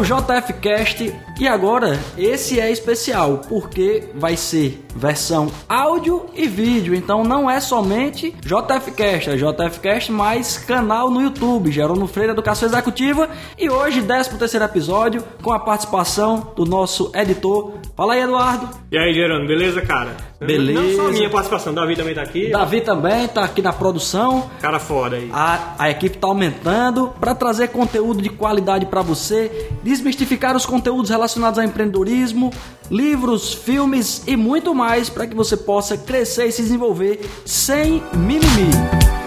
o JF Cast e agora esse é especial porque vai ser versão áudio e vídeo, então não é somente JF Cast, é JF Cast mais canal no YouTube, Gerônimo Freire Educação Executiva e hoje 13 terceiro episódio com a participação do nosso editor. Fala aí, Eduardo. E aí, Gerônimo, beleza, cara? Beleza. Não só a minha participação, Davi também tá aqui. Davi também tá aqui na produção. Cara foda aí. A, a equipe tá aumentando para trazer conteúdo de qualidade para você, desmistificar os conteúdos relacionados ao empreendedorismo, livros, filmes e muito mais para que você possa crescer e se desenvolver sem mimimi.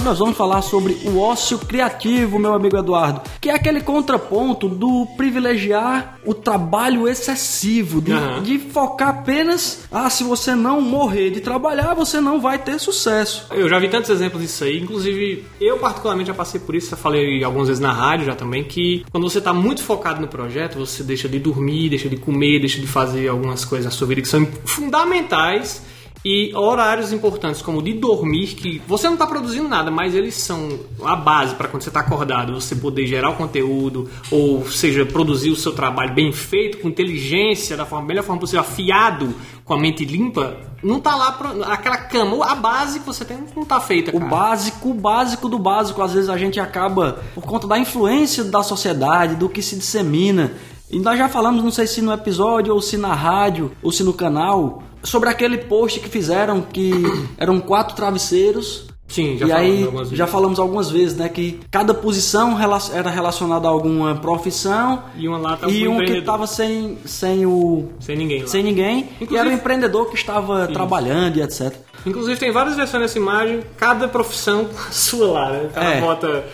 Episódio nós vamos falar sobre o ócio criativo, meu amigo Eduardo, que é aquele contraponto do privilegiar o trabalho excessivo, de, Aham. de focar apenas, ah, se você não morrer de trabalhar, você não vai ter sucesso. Eu já vi tantos exemplos disso aí, inclusive eu particularmente já passei por isso, já falei algumas vezes na rádio já também, que quando você está muito focado no projeto, você deixa de dormir, deixa de comer, deixa de fazer algumas coisas na sua vida que são fundamentais e horários importantes como o de dormir, que você não está produzindo nada, mas eles são a base para quando você está acordado, você poder gerar o conteúdo, ou seja, produzir o seu trabalho bem feito, com inteligência, da forma, melhor forma possível, afiado, com a mente limpa, não tá lá pra, aquela cama, a base que você tem não tá feita, O cara. básico, o básico do básico, às vezes a gente acaba, por conta da influência da sociedade, do que se dissemina. E nós já falamos, não sei se no episódio, ou se na rádio, ou se no canal, sobre aquele post que fizeram que eram quatro travesseiros. Sim, já e falamos aí algumas vezes. já falamos algumas vezes, né, que cada posição era relacionada a alguma profissão E uma lá e um que estava sem, sem o Sem ninguém lá. sem ninguém e Inclusive- era o empreendedor que estava trabalhando e etc. Inclusive tem várias versões dessa imagem, cada profissão sua lá, né? O cara É. bota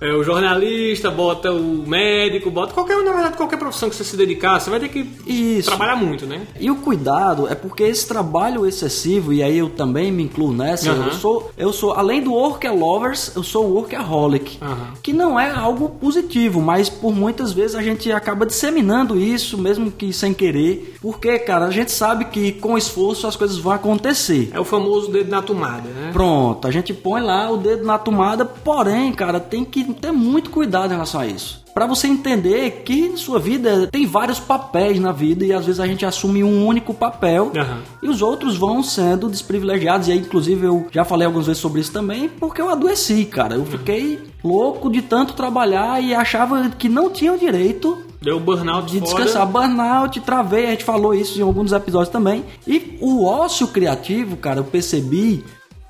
é, o jornalista, bota o médico, bota qualquer, na verdade, qualquer profissão que você se dedicar, você vai ter que Isso. trabalhar muito, né? E o cuidado é porque esse trabalho excessivo, e aí eu também me incluo nessa, eu sou, eu sou, além do work lovers, eu sou workaholic. Que não é algo positivo, mas por muitas vezes a gente acaba disseminando isso, mesmo que sem querer. Porque, cara, a gente sabe que com esforço as coisas vão acontecer. É o famoso dedo na tomada, né? Pronto, a gente põe lá o dedo na tomada, porém, cara, tem que ter muito cuidado em relação a isso. Pra você entender que na sua vida tem vários papéis na vida e às vezes a gente assume um único papel Aham. e os outros vão sendo desprivilegiados. E aí, inclusive, eu já falei algumas vezes sobre isso também, porque eu adoeci, cara. Eu fiquei louco de tanto trabalhar e achava que não tinha o direito Deu burnout de foda. descansar. Burnout, travei, a gente falou isso em alguns episódios também. E o ócio criativo, cara, eu percebi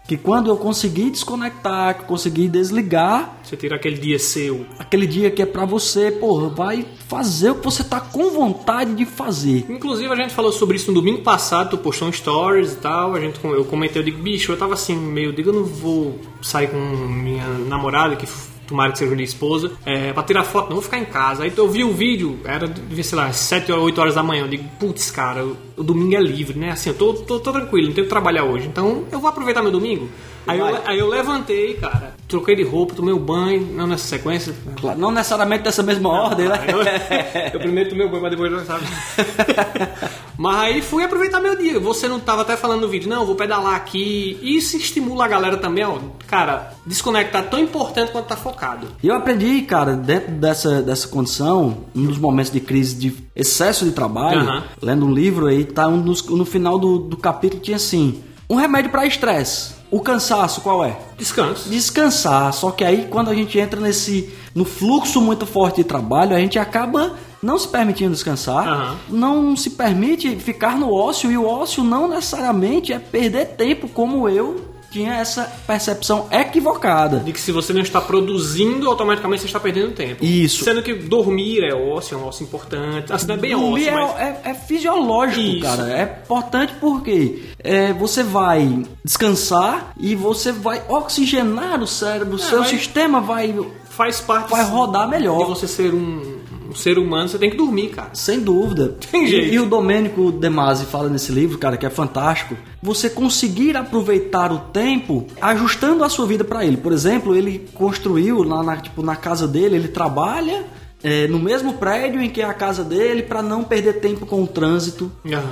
que quando eu consegui desconectar, que eu consegui desligar, Você tira aquele dia seu. aquele dia que é pra você, porra, vai fazer o que você tá com vontade de fazer. Inclusive, a gente falou sobre isso no domingo passado, tu postou um stories e tal, a gente, eu comentei, eu digo, bicho, eu tava assim, meio, digo, eu não vou sair com minha namorada, que tomara que seja minha esposa, é, pra tirar foto, não, vou ficar em casa. Aí eu vi o vídeo, era, sei lá, 7 ou 8 horas da manhã, eu digo, putz, cara, o, o domingo é livre, né, assim, eu tô, tô, tô tranquilo, não tenho que trabalhar hoje, então eu vou aproveitar meu domingo. Aí eu, aí eu levantei, cara, troquei de roupa, tomei um banho, não nessa sequência, Claro, Não necessariamente dessa mesma ordem, né? eu, eu primeiro tomei o banho, mas depois não sabe. mas aí fui aproveitar meu dia. Você não tava até falando no vídeo, não, vou pedalar aqui. Isso estimula a galera também, ó. Cara, desconectar é tão importante quanto tá focado. E eu aprendi, cara, dentro dessa, dessa condição, um dos momentos de crise de excesso de trabalho, Aham. lendo um livro aí, tá um dos- no final do, do capítulo tinha assim: um remédio para estresse. O cansaço, qual é? Descanso. Descansar. Só que aí quando a gente entra nesse no fluxo muito forte de trabalho, a gente acaba não se permitindo descansar, Aham. não se permite ficar no ócio e o ócio não necessariamente é perder tempo como eu tinha essa percepção equivocada. De que se você não está produzindo, automaticamente você está perdendo tempo. Isso. Sendo que dormir é ócio, é um ócio importante. Assim, não é bem Dormir ócio, é, mas... é- é fisiológico, Isso. cara. É importante porque é, você vai descansar e você vai oxigenar o cérebro, o seu vai- sistema vai. faz parte Vai rodar melhor. de você ser um ser humano, você tem que dormir, cara. Sem dúvida. Tem E- jeito. E, o Domênico De Masi fala nesse livro, cara, que é fantástico. Você conseguir aproveitar o tempo ajustando a sua vida para ele. Por exemplo, ele construiu lá na, tipo, na casa dele, ele trabalha é, no mesmo prédio em que é a casa dele para não perder tempo com o trânsito. Aham.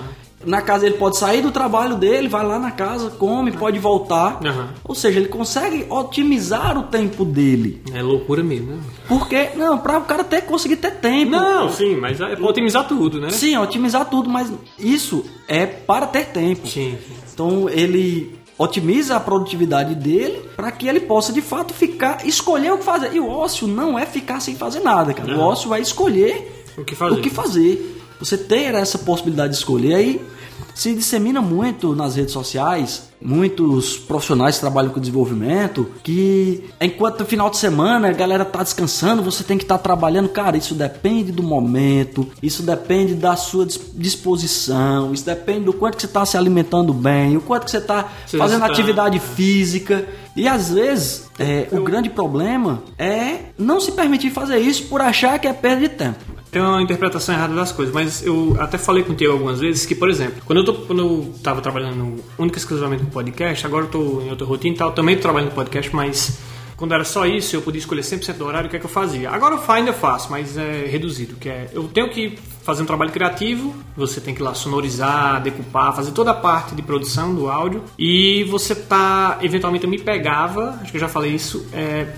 Na casa ele pode sair do trabalho dele, vai lá na casa, come, pode voltar. Aham. Ou seja, ele consegue otimizar o tempo dele. É loucura mesmo, né? Porque, não, para o cara ter conseguir ter tempo. Não, sim, mas é pra otimizar tudo, né? Sim, otimizar tudo, mas isso é para ter tempo. Sim, sim. Então ele otimiza a produtividade dele para que ele possa de fato ficar escolher o que fazer. E o ócio não é ficar sem fazer nada, cara. O Não. ócio é escolher O que fazer. o que fazer. Você ter essa possibilidade de escolher aí se dissemina muito nas redes sociais, muitos profissionais que trabalham com desenvolvimento, que enquanto no final de semana a galera tá descansando, você tem que estar trabalhando. Cara, isso depende do momento, isso depende da sua dis- disposição, isso depende do quanto você está se alimentando bem, o quanto que você está fazendo está- atividade física. E às vezes é, o grande problema é não se permitir fazer isso por achar que é perda de tempo. Tem uma interpretação errada das coisas, mas eu até falei contigo algumas vezes que, por exemplo, quando eu, tô, quando eu tava trabalhando única e exclusivamente no podcast, agora eu tô em outra rotina e tal, também tô trabalhando no podcast, mas quando era só isso, eu podia escolher 100% do horário, o que é que eu fazia? Agora eu ainda faço, mas é reduzido, que é, eu tenho que fazer um trabalho criativo, você tem que ir lá sonorizar, decupar, fazer toda a parte de produção do áudio, e você tá, eventualmente eu me pegava, acho que eu já falei isso, é,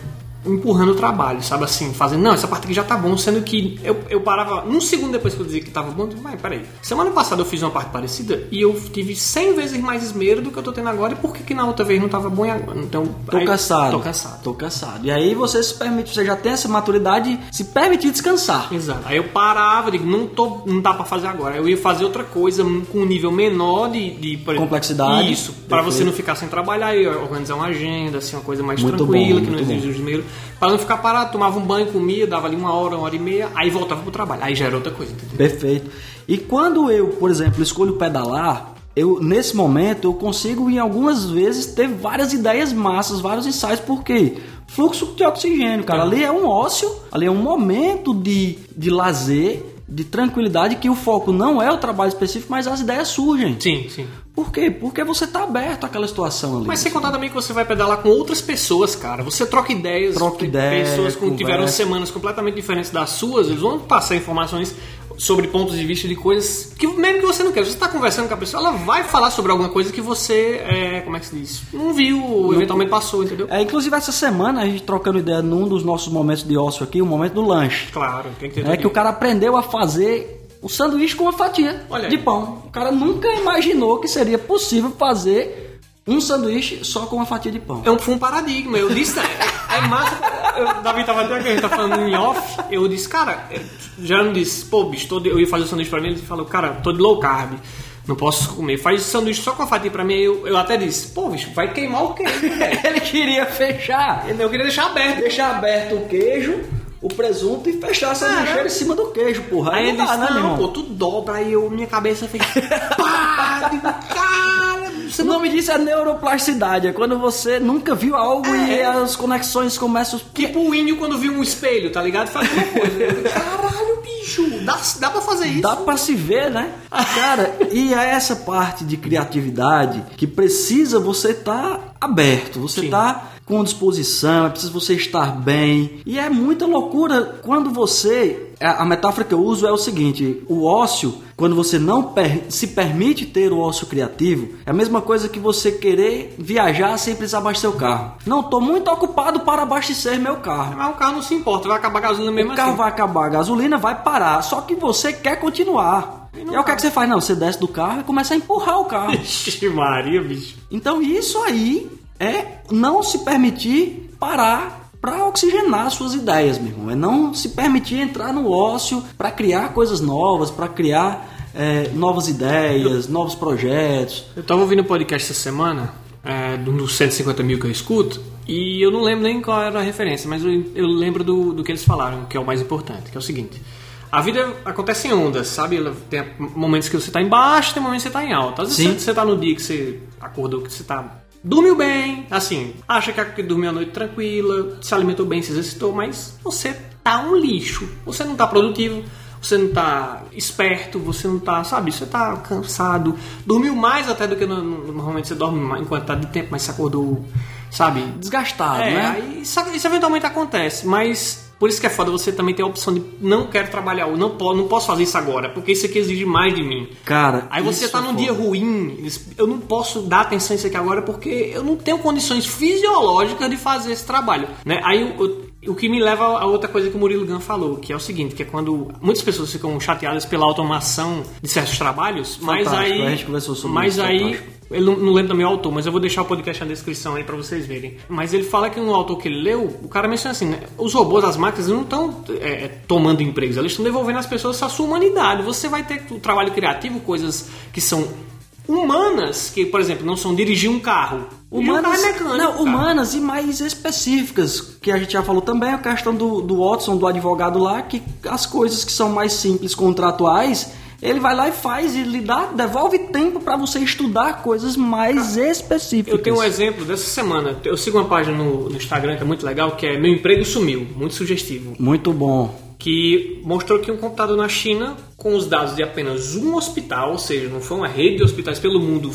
empurrando o trabalho, sabe assim, fazendo, não, essa parte aqui já tá bom, sendo que eu, eu parava um segundo depois que eu dizia que tava bom, eu disse, mas peraí, semana passada eu fiz uma parte parecida e eu tive 100 vezes mais esmero do que eu tô tendo agora, e por que, que na outra vez não tava bom e agora? Então, Tô aí- cansado. Tô cansado. Tô cansado. E aí você se permite, você já tem essa maturidade, de se permitir descansar. Exato. Aí eu parava, digo, não, tô, não dá pra fazer agora. Eu ia fazer outra coisa com um nível menor de, de Complexidade. Isso, pra Perfeito. você não ficar sem trabalhar e organizar uma agenda, assim, uma coisa mais Muito tranquila, bom, que não exige os esmero. Pra não ficar parado, tomava um banho, comia, dava ali uma hora, uma hora e meia, aí voltava pro trabalho. Aí já era outra coisa, entendeu? Perfeito. E quando eu, por exemplo, escolho pedalar, eu nesse momento eu consigo em algumas vezes ter várias ideias massas, vários ensaios, por quê? Fluxo de oxigênio, cara. Ali é um ócio, ali é um momento de, de lazer, de tranquilidade, que o foco não é o trabalho específico, mas as ideias surgem. Sim, sim. Por quê? Porque você tá aberto àquela situação ali. Mas sem contar também que você vai pedalar com outras pessoas, cara. Você troca ideias, Troca tem ideia, pessoas que tiveram semanas completamente diferentes das suas, eles vão passar informações sobre pontos de vista de coisas que mesmo que você não quer. Você está conversando com a pessoa, ela vai falar sobre alguma coisa que você, é, como é que se diz, não viu ou eventualmente passou, entendeu? É, inclusive essa semana a gente trocando ideia num dos nossos momentos de ócio aqui, o momento do lanche. Claro, tem que ter É que o cara aprendeu a fazer o sanduíche com uma fatia de pão. O cara nunca imaginou que seria possível fazer um sanduíche só com uma fatia de pão. É um, foi um paradigma. Eu disse, é, é massa. Eu, Davi tava até aqui, a gente tá falando em off. Eu disse, cara, é, já não disse, pô, bicho, tô de- eu ia fazer o sanduíche pra mim. Ele falou, cara, tô de low carb. Não posso comer. Faz sanduíche só com a fatia pra mim. Eu, eu até disse, pô, bicho, vai queimar o queijo. Ele queria fechar, Eu queria deixar aberto. deixar aberto o queijo, o presunto e fechar a sanduicheira em cima do queijo, porra. Aí ele não disse, né, não, pô, tu dobra. Aí eu, minha cabeça fez, pá, digo, cara, você O não... nome disso é neuroplasticidade, é quando você nunca viu algo e as conexões começam... Tipo o índio quando viu um espelho, tá ligado? Faz a mesma coisa. Caralho, bicho, dá, dá pra fazer isso? Dá pra se ver, né? Cara, e é essa parte de criatividade que precisa você estar aberto, você Sim. tá com disposição, é preciso você estar bem. E é muita loucura quando você. A metáfora que eu uso é o seguinte: o ócio, quando você não per- se permite ter o ócio criativo, é a mesma coisa que você querer viajar sem precisar abastecer o carro. Não, tô muito ocupado para abastecer meu carro. Mas o carro não se importa, vai acabar a gasolina mesmo O carro assim. vai acabar, a gasolina vai parar, só que você quer continuar. E, aí o que, é que você faz? Não, você desce do carro e começa a empurrar o carro. Ixi, Maria, bicho. Então isso aí é não se permitir parar para oxigenar suas ideias, meu irmão. É não se permitir entrar no ócio para criar coisas novas, para criar é, novas ideias, novos projetos. Eu tava ouvindo um podcast essa semana é, dos 150 mil que eu escuto, e eu não lembro nem qual era a referência, mas eu, eu lembro do, do que eles falaram, que é o mais importante, que é o seguinte. A vida acontece em ondas, sabe? Tem momentos que você está embaixo, tem momentos que você está em alta. Às vezes Sim. você está no dia que você acordou, que você está dormiu bem, assim, acha que dormiu a noite tranquila, se alimentou bem, se exercitou, mas você tá um lixo. Você não tá produtivo, você não tá esperto, você não tá, sabe, você tá cansado, dormiu mais até do que no- no- normalmente você dorme em quantidade de tempo, mas você acordou, sabe, Desgastado, é, né? aí isso, isso eventualmente acontece, mas por isso que é foda você também ter a opção de não quero trabalhar, ou não, po- não posso fazer isso agora, porque isso aqui exige mais de mim. Cara, Aí você tá é num foda. dia ruim, eu não posso dar atenção a isso aqui agora porque eu não tenho condições fisiológicas de fazer esse trabalho, né? Aí o, o, o que me leva a outra coisa que o Murilo Gun falou, que é o seguinte, que é quando muitas pessoas ficam chateadas pela automação de certos trabalhos, mas Fantástico, aí a gente conversou sobre mas isso, aí fantástico. eu não, não lembro também o autor, mas eu vou deixar o podcast na descrição aí pra vocês verem. Mas ele fala que um autor que ele leu, o cara menciona assim, né? Os robôs, as máquinas, não estão é, tomando empregos, eles estão devolvendo às pessoas a sua humanidade. Você vai ter o trabalho criativo, coisas que são humanas, que, por exemplo, não são dirigir um carro. Um carro Humanas, é mecânico, não, humanas e mais específicas, que a gente já falou também, a questão do, do Watson, do advogado lá, que as coisas que são mais simples, contratuais, ele vai lá e faz e lhe dá, devolve tempo para você estudar coisas mais específicas. Eu tenho um exemplo dessa semana. Eu sigo uma página no, no Instagram que é muito legal, que é Meu Emprego Sumiu, muito sugestivo. Muito bom. que mostrou que um computador na China, com os dados de apenas um hospital, ou seja, não foi uma rede de hospitais pelo mundo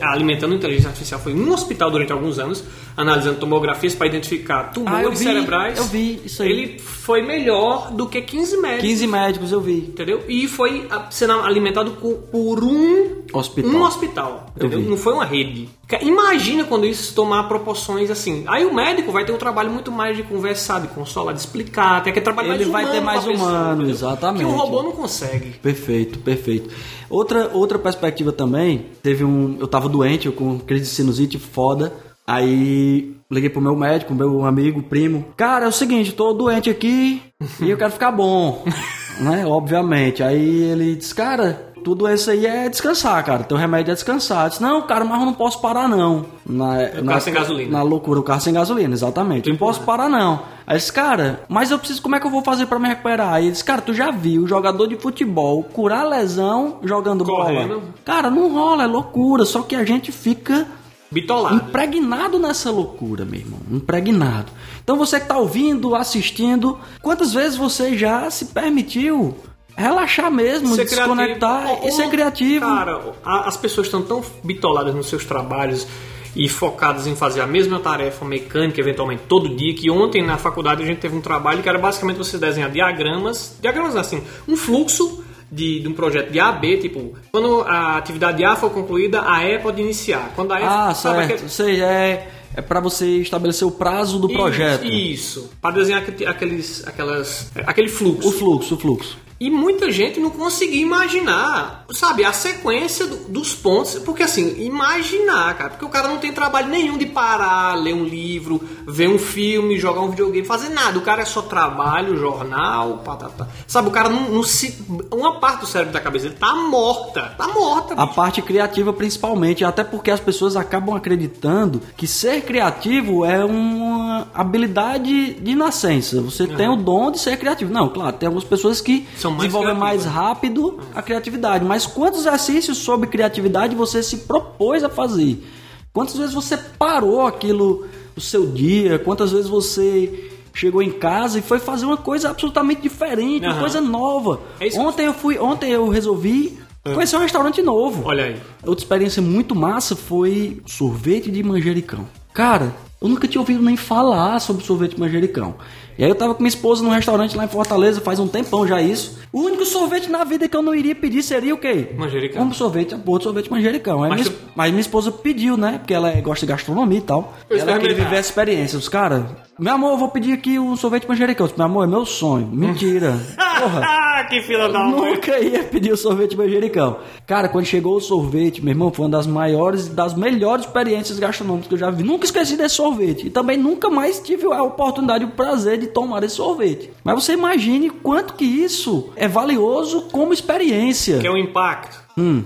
alimentando inteligência artificial, foi um hospital durante alguns anos, analisando tomografias para identificar tumores Ah, eu vi, cerebrais. eu vi isso aí. Ele foi melhor do que 15 médicos. 15 médicos eu vi. Entendeu? E foi ah, sendo alimentado por, um Hospital. Um hospital. Eu Entendeu? Não foi uma rede. Imagina quando isso tomar proporções assim. Aí o médico vai ter um trabalho muito mais de conversar, de consolar, de explicar, tem aquele trabalho Ele mais vai humano ter mais pra pessoa, humano, entendeu? exatamente. Que um robô não consegue. Perfeito, perfeito. Outra, outra perspectiva também, teve um. Eu tava doente, eu com crise de sinusite foda. Aí liguei pro meu médico, meu amigo, primo. Cara, é o seguinte, tô doente aqui e eu quero ficar bom. né? Obviamente. Aí ele disse, cara, tudo isso aí é descansar, cara. Teu remédio é descansar. Eu disse, não, cara, mas eu não posso parar, não. Na, É carro sem gasolina. Na loucura, o carro sem gasolina, exatamente. Não posso parar, não. Aí disse, cara, mas eu preciso, como é que eu vou fazer pra me recuperar? Aí disse, cara, tu já viu jogador de futebol curar lesão jogando Correndo. bola? Cara, não rola, é loucura. Só que a gente fica Bitolado. impregnado nessa loucura, meu irmão. Impregnado. Então você que tá ouvindo, assistindo, quantas vezes você já se permitiu relaxar mesmo, Ser desconectar criativo. e ser criativo? Cara, as pessoas estão tão bitoladas nos seus trabalhos e focadas em fazer a mesma tarefa mecânica, eventualmente, todo dia, que ontem na faculdade a gente teve um trabalho que era basicamente você desenhar diagramas, diagramas assim, um fluxo de, de um projeto de A a B, tipo, quando a atividade A for concluída, a E pode iniciar. Quando a E, Ah, sabe certo. aquele- Sei, é, é para você estabelecer o prazo do projeto. Isso, isso. para desenhar aquele- aqueles, aquelas, aquele fluxo. O fluxo, o fluxo. E muita gente não conseguia imaginar, sabe, a sequência do- dos pontos. Porque assim, imaginar, cara, porque o cara não tem trabalho nenhum de parar, ler um livro, ver um filme, jogar um videogame, fazer nada. O cara é só trabalho, jornal, patata. Sabe, o cara não, não se. Uma parte do cérebro da cabeça dele tá morta. Tá morta. A bicho. parte criativa, principalmente, até porque as pessoas acabam acreditando que ser criativo é uma habilidade de nascença. Você tem o dom de ser criativo. Não, claro, tem algumas pessoas que São mais desenvolvem mais criativas. rápido a criatividade. Mas quantos exercícios sobre criatividade você se propôs a fazer? Quantas vezes você parou aquilo o seu dia? Quantas vezes você chegou em casa e foi fazer uma coisa absolutamente diferente, uma Aham. coisa nova? É. Ontem eu fui, ontem eu resolvi conhecer um restaurante novo. Olha aí. Outra experiência muito massa foi sorvete de manjericão. Cara, eu nunca tinha ouvido nem falar sobre sorvete manjericão. E aí eu tava com minha esposa num restaurante lá em Fortaleza, faz um tempão já isso. O único sorvete na vida que eu não iria pedir seria o quê? Manjericão. Um sorvete, a porra de sorvete manjericão. Mas minha, tu- mas minha esposa pediu, né? Porque ela gosta de gastronomia e tal. Eu ela queria viver essa experiência. Os caras, meu amor, eu vou pedir aqui um sorvete manjericão. Disse, Meu amor, é meu sonho. Mentira. Porra. Ah, que fila da. Nunca ia pedir o sorvete manjericão. Cara, quando chegou o sorvete, meu irmão, foi uma das maiores e das melhores experiências gastronômicas que eu já vi. Nunca esqueci desse sorvete. E também nunca mais tive a oportunidade e o prazer de tomar esse sorvete. Mas você imagine quanto que isso é valioso como experiência. Que é o impacto. Hum.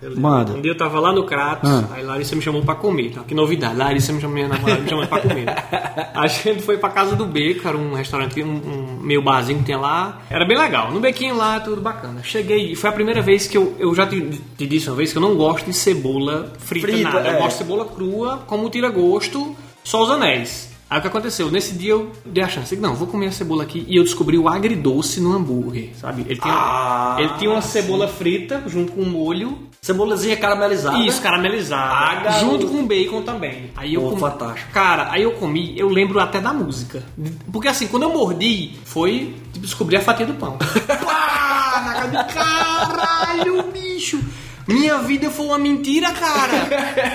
Eu lembro. Manda. Um dia eu tava lá no Cratos, Ah. aí Larissa me chamou pra comer. Então, que novidade. Larissa me chamou, minha namorada me chamou pra comer. a gente foi pra casa do Beco, era um restaurante, um, um meio barzinho que tem lá. Era bem legal. No bequinho lá, tudo bacana. Cheguei, foi a primeira vez que eu, eu já te, te disse uma vez que eu não gosto de cebola frita, Frita, nada. Eu é. gosto de cebola crua, como tira gosto, só os anéis. Aí o que aconteceu? Nesse dia eu dei a chance. Não, vou comer a cebola aqui. E eu descobri o agridoce no hambúrguer, sabe? Ele tinha, Ah, ele tinha uma cebola frita junto com um molho Cebolazinha caramelizada. isso, caramelizado. Ah, junto com bacon também. Aí eu comi- fantástico. Cara, aí eu comi, eu lembro até da música. Porque assim, quando eu mordi, foi descobrir a fatia do pão. Pá, na cara de caralho, bicho. Minha vida foi uma mentira, cara.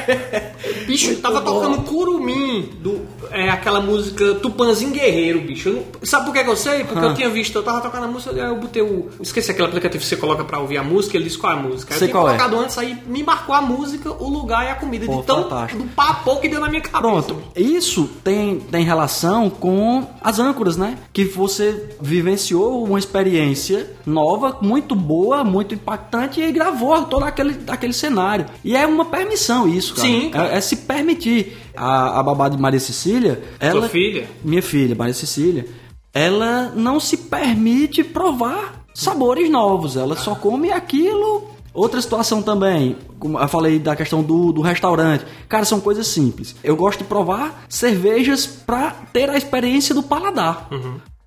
Bicho, tava bom. tocando Curumim, do, é, aquela música Tupanzinho Guerreiro, bicho. Não- sabe por que eu sei? Porque Ah. eu tinha visto, eu tava tocando a música, aí eu botei o. Esqueci aquele aplicativo que você coloca pra ouvir a música, ele diz qual é a música. Aí Sei eu tinha é. colocado antes, aí me marcou a música, o lugar e a comida. Pô, de tão fantástico. do papo que deu na minha cabeça. Pronto, isso tem, tem relação com as âncoras, né? Que você vivenciou uma experiência nova, muito boa, muito impactante e gravou todo aquele, aquele cenário. E é uma permissão isso, cara. Sim, cara. É, é se permitir. A, a babá de Maria Cecília, ela... filha? Minha filha, Maria Cecília, ela não se permite provar sabores novos. Ela só come aquilo. Outra situação também, como eu falei da questão do, do restaurante. Cara, são coisas simples. Eu gosto de provar cervejas pra ter a experiência do paladar.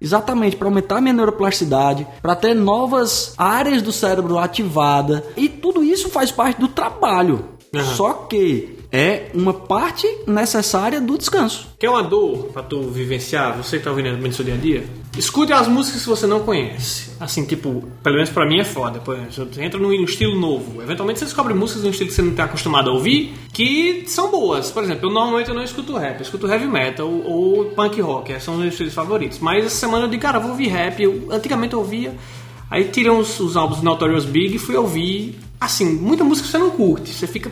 Exatamente, para aumentar a minha neuroplasticidade, para ter novas áreas do cérebro ativada. E tudo isso faz parte do trabalho. Uhum. Só que é uma parte necessária do descanso. Quer uma dor pra tu vivenciar, você que tá ouvindo no seu dia a dia? Escute as músicas que você não conhece. Assim, tipo, pelo menos pra mim é foda. Você entra num estilo novo. Eventualmente você descobre músicas num estilo que você não tá acostumado a ouvir, que são boas. Por exemplo, eu normalmente eu não escuto rap, eu escuto heavy metal ou punk rock, são os meus estilos favoritos. Mas essa semana eu digo, cara, eu vou ouvir rap. Eu, antigamente eu ouvia, aí tirei os, os álbuns Notorious Big e fui ouvir. Assim, muita música você não curte. Você fica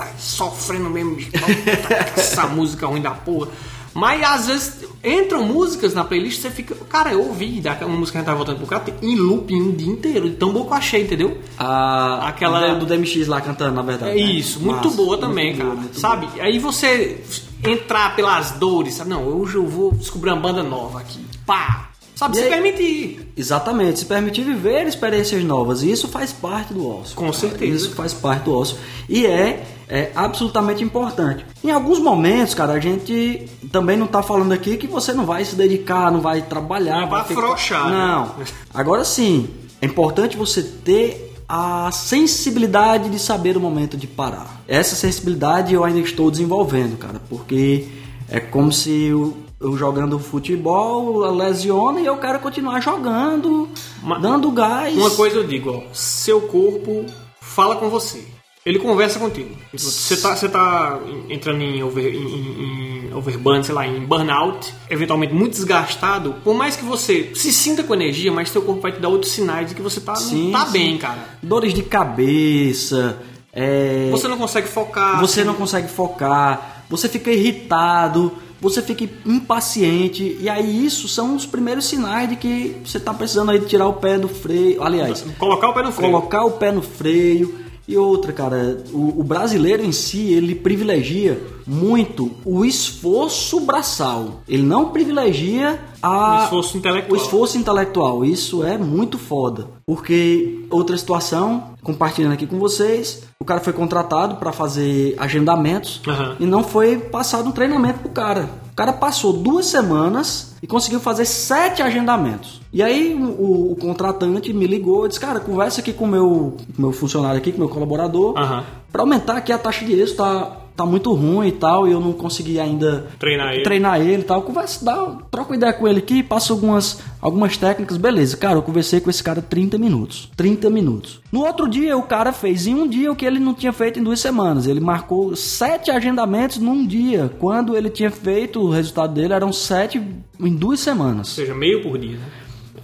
ai, sofrendo mesmo. Puta, essa música ruim da porra. Mas às vezes entram músicas na playlist você fica. Cara, eu ouvi daquela música que a gente tava voltando pro cara em looping um dia inteiro. De tão boa que eu achei, entendeu? A, Aquela- do, DMX lá cantando, na verdade. É né? isso, muito Massa, boa também, muito cara. boa, sabe? Aí você entrar pelas dores, sabe? Não, hoje eu vou descobrir uma banda nova aqui. Pá! Sabe? E Se aí- permitir. Exatamente, se permitir viver experiências novas. E isso faz parte do ócio. Com cara. certeza. Isso faz parte do ócio. E é, é absolutamente importante. Em alguns momentos, cara, a gente também não tá falando aqui que você não vai se dedicar, não vai trabalhar. Não vai ficar- afrouxar, né? Não. Agora sim, é importante você ter a sensibilidade de saber o momento de parar. Essa sensibilidade eu ainda estou desenvolvendo, cara, porque é como se eu, eu jogando futebol lesiona e eu quero continuar jogando, Uma- dando gás. Uma coisa eu digo, ó, seu corpo fala com você. Ele conversa contigo. Você tá, você tá entrando em, over, em, em, overburn, sei lá, em burnout, eventualmente muito desgastado. Por mais que você se sinta com energia, mas seu corpo vai te dar outros sinais de que você tá, Sim, não tá sim. bem, cara. Dores de cabeça, é, Você não consegue focar. você não consegue focar, você fica irritado, você fica impaciente, e aí isso são os primeiros sinais de que você está precisando aí de tirar o pé do freio. Aliás, Colocar o pé no freio. colocar o pé no freio. E outra, cara, o, o brasileiro em si, ele privilegia muito o esforço braçal. Ele não privilegia a, O esforço intelectual. o esforço intelectual. Isso é muito foda. Porque, outra situação, compartilhando aqui com vocês, o cara foi contratado para fazer agendamentos Aham. e não foi passado um treinamento pro cara. O cara passou duas semanas e conseguiu fazer sete agendamentos. E aí o, o- contratante me ligou e disse, cara, conversa aqui com o meu, meu funcionário aqui, com o meu colaborador, Aham. para aumentar aqui a taxa de êxito, tá, tá muito ruim e tal, e eu não consegui ainda Treinar ele. treinar ele e tal. Conversa, dá, troca uma ideia com ele aqui, passa algumas, algumas técnicas, beleza. Cara, eu conversei com esse cara 30 minutos. 30 minutos. No outro dia, o cara fez em um dia o que ele não tinha feito em duas semanas. Ele marcou sete agendamentos num dia. Quando ele tinha feito, o resultado dele eram sete em duas Ou semanas. seja, meio por dia, né?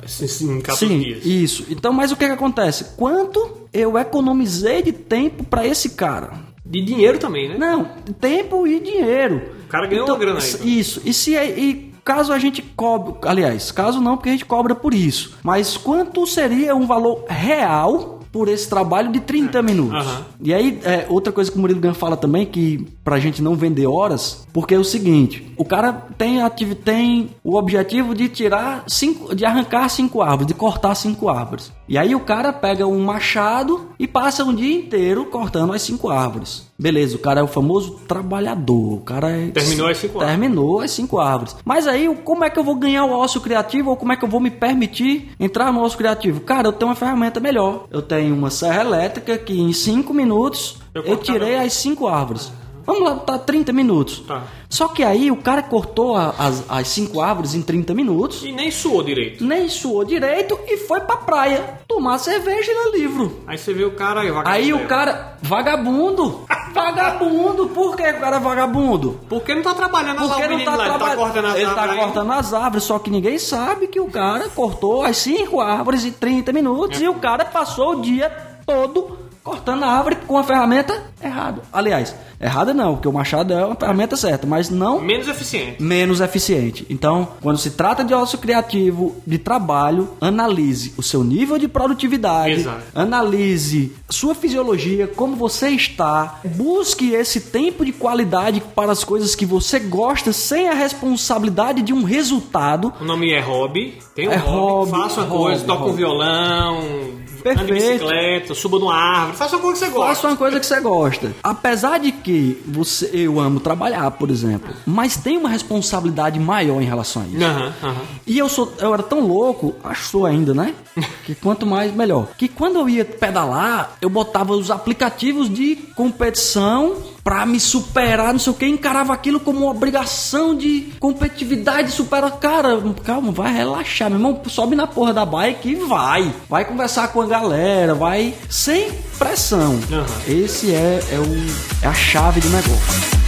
Assim, Em 14 Sim, dias. isso. Então, mas o que, que acontece? Quanto eu economizei de tempo para esse cara? De dinheiro também, né? Não, tempo e dinheiro. O cara ganhou uma grana aí, então. Isso. E se é- e caso a gente cobre, aliás, caso não, porque a gente cobra por isso. Mas quanto seria um valor real por esse trabalho de 30 minutos. Aham. E aí, é, outra coisa que o Murilo Gun fala também, que pra gente não vender horas, porque é o seguinte, o cara tem, ativi- tem o objetivo de tirar cinco, de arrancar cinco árvores, de cortar cinco árvores. E aí o cara pega um machado e passa um dia inteiro cortando as cinco árvores. Beleza, o cara é o famoso trabalhador, o cara é... Terminou as cinco árvores. Terminou as cinco árvores. Mas aí, como é que eu vou ganhar o ócio criativo ou como é que eu vou me permitir entrar no ócio criativo? Cara, eu tenho uma ferramenta melhor. Eu tenho uma serra elétrica que em cinco minutos Eu eu, tirei as cinco árvores. Vamos lá, tá 30 minutos. Tá. Só que aí o cara cortou a- as, as cinco árvores em 30 minutos, E nem suou direito. nem suou direito e foi pra praia tomar cerveja e ler livro. Aí você vê o cara aí, Aí o cara, vagabundo, vagabundo, por que o cara é vagabundo? Por que não tá trabalhando Porque o não tá lá? Ele tá trabalhando. cortando as Ele tá cortando as árvores, só que ninguém sabe que o cara cortou as cinco árvores em 30 minutos e o cara passou o dia todo cortando a árvore com a ferramenta errada. Aliás, errada não, porque o machado é uma ferramenta certa, mas não Menos eficiente. menos eficiente. Então, quando se trata de ócio criativo, de trabalho, analise o seu nível de produtividade, Exato. analise sua fisiologia, como você está, busque esse tempo de qualidade para as coisas que você gosta, sem a responsabilidade de um resultado. O nome é hobby. Tem um É hobby. hobby, Faça uma hobby, coisa, toca um hobby. violão, ande de Perfeito. bicicleta, suba numa árvore. Faça uma coisa que você gosta. Faça uma coisa que você gosta. Apesar de que você, eu amo trabalhar, por exemplo, mas tem uma responsabilidade maior em relação a isso. Aham, aham. E eu sou, eu era tão louco, acho ainda, né? Que quanto mais melhor. Que quando eu ia pedalar, eu botava os aplicativos de competição pra me superar, não sei o que, encarava aquilo como uma obrigação de competitividade, superar. Cara, calma, vai relaxar, meu irmão, sobe na porra da bike e vai. Vai conversar com a galera, vai sem pressão. Aham. Esse é, é, o, é a chave do negócio.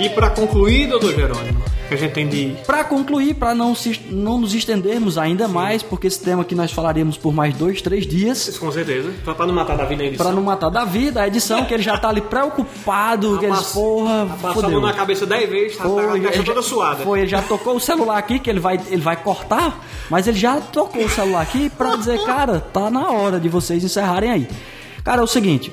E pra concluir, doutor Jerônimo, que a gente tem de. Pra concluir, pra não, se- não nos estendermos ainda mais, porque esse tema aqui nós falaríamos por mais dois, três dias, Com certeza. Pra não matar da vida na edição. pra não matar da vida, a edição que ele já tá ali preocupado, que eles, porra, a fodeu. mão na cabeça 10 vezes, tá, tá a Foi, caixa ele toda já- suada. Foi, ele já tocou o celular aqui, que ele vai, ele vai cortar, mas ele já tocou o celular aqui pra dizer, cara, tá na hora de vocês encerrarem aí. Cara, é o seguinte,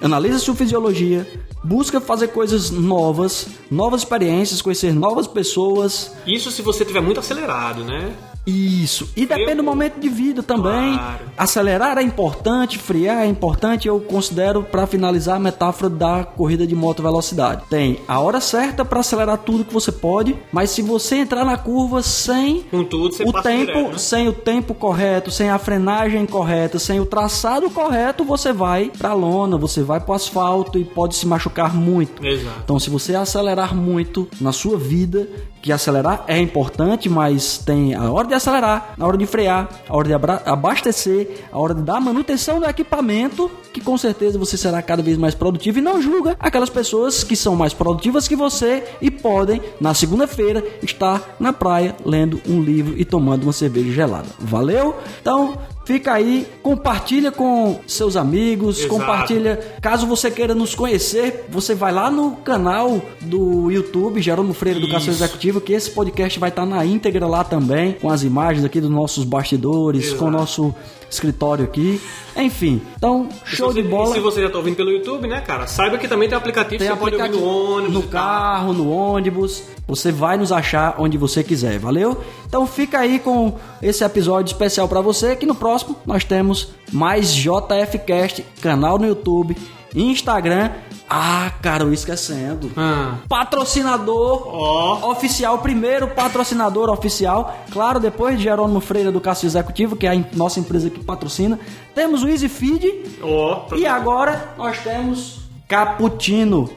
analisa sua fisiologia, busca fazer coisas novas, novas experiências, conhecer novas pessoas, Isso se você tiver muito acelerado, né? Isso. E depende do momento de vida também. Claro. Acelerar é importante, frear é importante. Eu considero, para finalizar, a metáfora da corrida de moto velocidade. Tem a hora certa para acelerar tudo que você pode, mas se você entrar na curva sem tudo, o tempo, direto, né? sem o tempo correto, sem a frenagem correta, sem o traçado correto, você vai pra lona, você vai pro asfalto e pode se machucar muito. Exato. Então, se você acelerar muito na sua vida, que acelerar é importante, mas tem a hora de acelerar, a hora de frear, a hora de abastecer, a hora de dar manutenção do equipamento, que com certeza você será cada vez mais produtivo e não julga aquelas pessoas que são mais produtivas que você e podem, na segunda-feira, estar na praia lendo um livro e tomando uma cerveja gelada. Valeu? Então, Fica aí, compartilha com seus amigos, Exato. compartilha. Caso você queira nos conhecer, você vai lá no canal do YouTube, Jerônimo Freire Educação Isso. Executiva, que esse podcast vai estar na íntegra lá também, com as imagens aqui dos nossos bastidores, Exato. com o nosso escritório aqui. Enfim, então, show você- de bola. E se você já tá ouvindo pelo YouTube, né, cara? Saiba que também tem aplicativo, Tem você pode ouvir aplicativo no ônibus. no carro, no ônibus. Você vai nos achar onde você quiser, valeu? Então fica aí com esse episódio especial pra você. Que no próximo nós temos mais JF Cast, canal no YouTube, Instagram. Ah, cara, eu esquecendo. Ah. Patrocinador Ó. oficial, primeiro patrocinador oficial. Claro, depois de Jerônimo Freire Educação Executiva, que é a nossa empresa que patrocina. Temos o Easy Feed. Ó. E agora nós temos Cappuccino.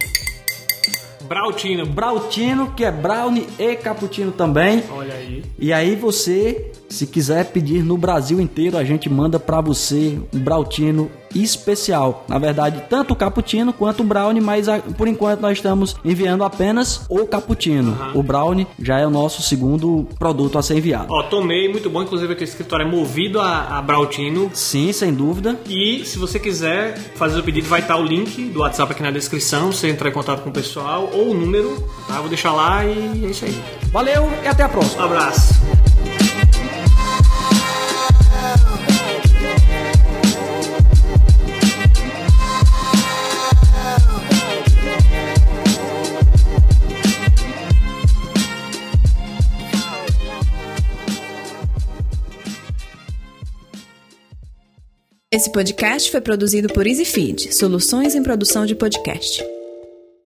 Brautina. Brautino, que é brownie e cappuccino também. Olha aí. E aí você Se quiser pedir no Brasil inteiro, a gente manda para você um Brautino especial. Na verdade, tanto o cappuccino quanto o brownie, mas por enquanto nós estamos enviando apenas o cappuccino. Uhum. O brownie já é o nosso segundo produto a ser enviado. Ó, tomei, muito bom. Inclusive, aqui o escritório é movido a, a Brautino. Sim, sem dúvida. E se você quiser fazer o pedido, vai estar o link do WhatsApp aqui na descrição. Você entrar em contato com o pessoal ou o número, tá? Vou deixar lá e é isso aí. Valeu e até a próxima. Um abraço. Esse podcast foi produzido por EasyFeed, soluções em produção de podcast.